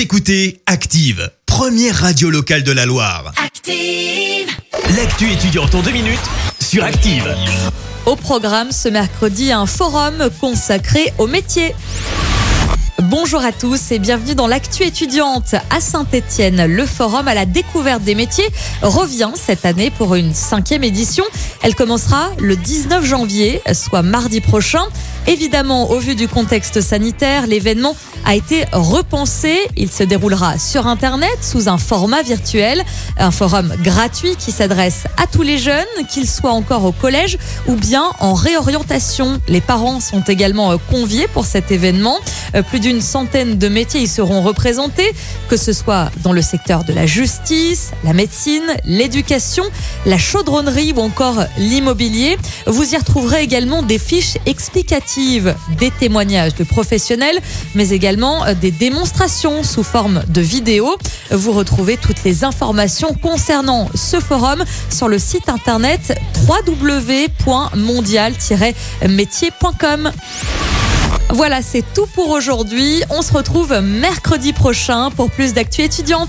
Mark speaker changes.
Speaker 1: Vous écoutez Active, première radio locale de la Loire.
Speaker 2: Active.
Speaker 1: L'actu étudiante en deux minutes sur Active.
Speaker 3: Au programme ce mercredi, un forum consacré au métier. Bonjour à tous et bienvenue dans l'actu étudiante à Saint-Étienne. Le forum à la découverte des métiers revient cette année pour une cinquième édition. Elle commencera le 19 janvier, soit mardi prochain. Évidemment, au vu du contexte sanitaire, l'événement a été repensé. Il se déroulera sur Internet sous un format virtuel, un forum gratuit qui s'adresse à tous les jeunes, qu'ils soient encore au collège ou bien en réorientation. Les parents sont également conviés pour cet événement. Plus d'une centaine de métiers y seront représentés, que ce soit dans le secteur de la justice, la médecine, l'éducation, la chaudronnerie ou encore l'immobilier. Vous y retrouverez également des fiches explicatives, des témoignages de professionnels, mais également des démonstrations sous forme de vidéos. Vous retrouvez toutes les informations concernant ce forum sur le site internet www.mondial-métier.com. Voilà, c'est tout pour aujourd'hui. On se retrouve mercredi prochain pour plus d'actu étudiantes.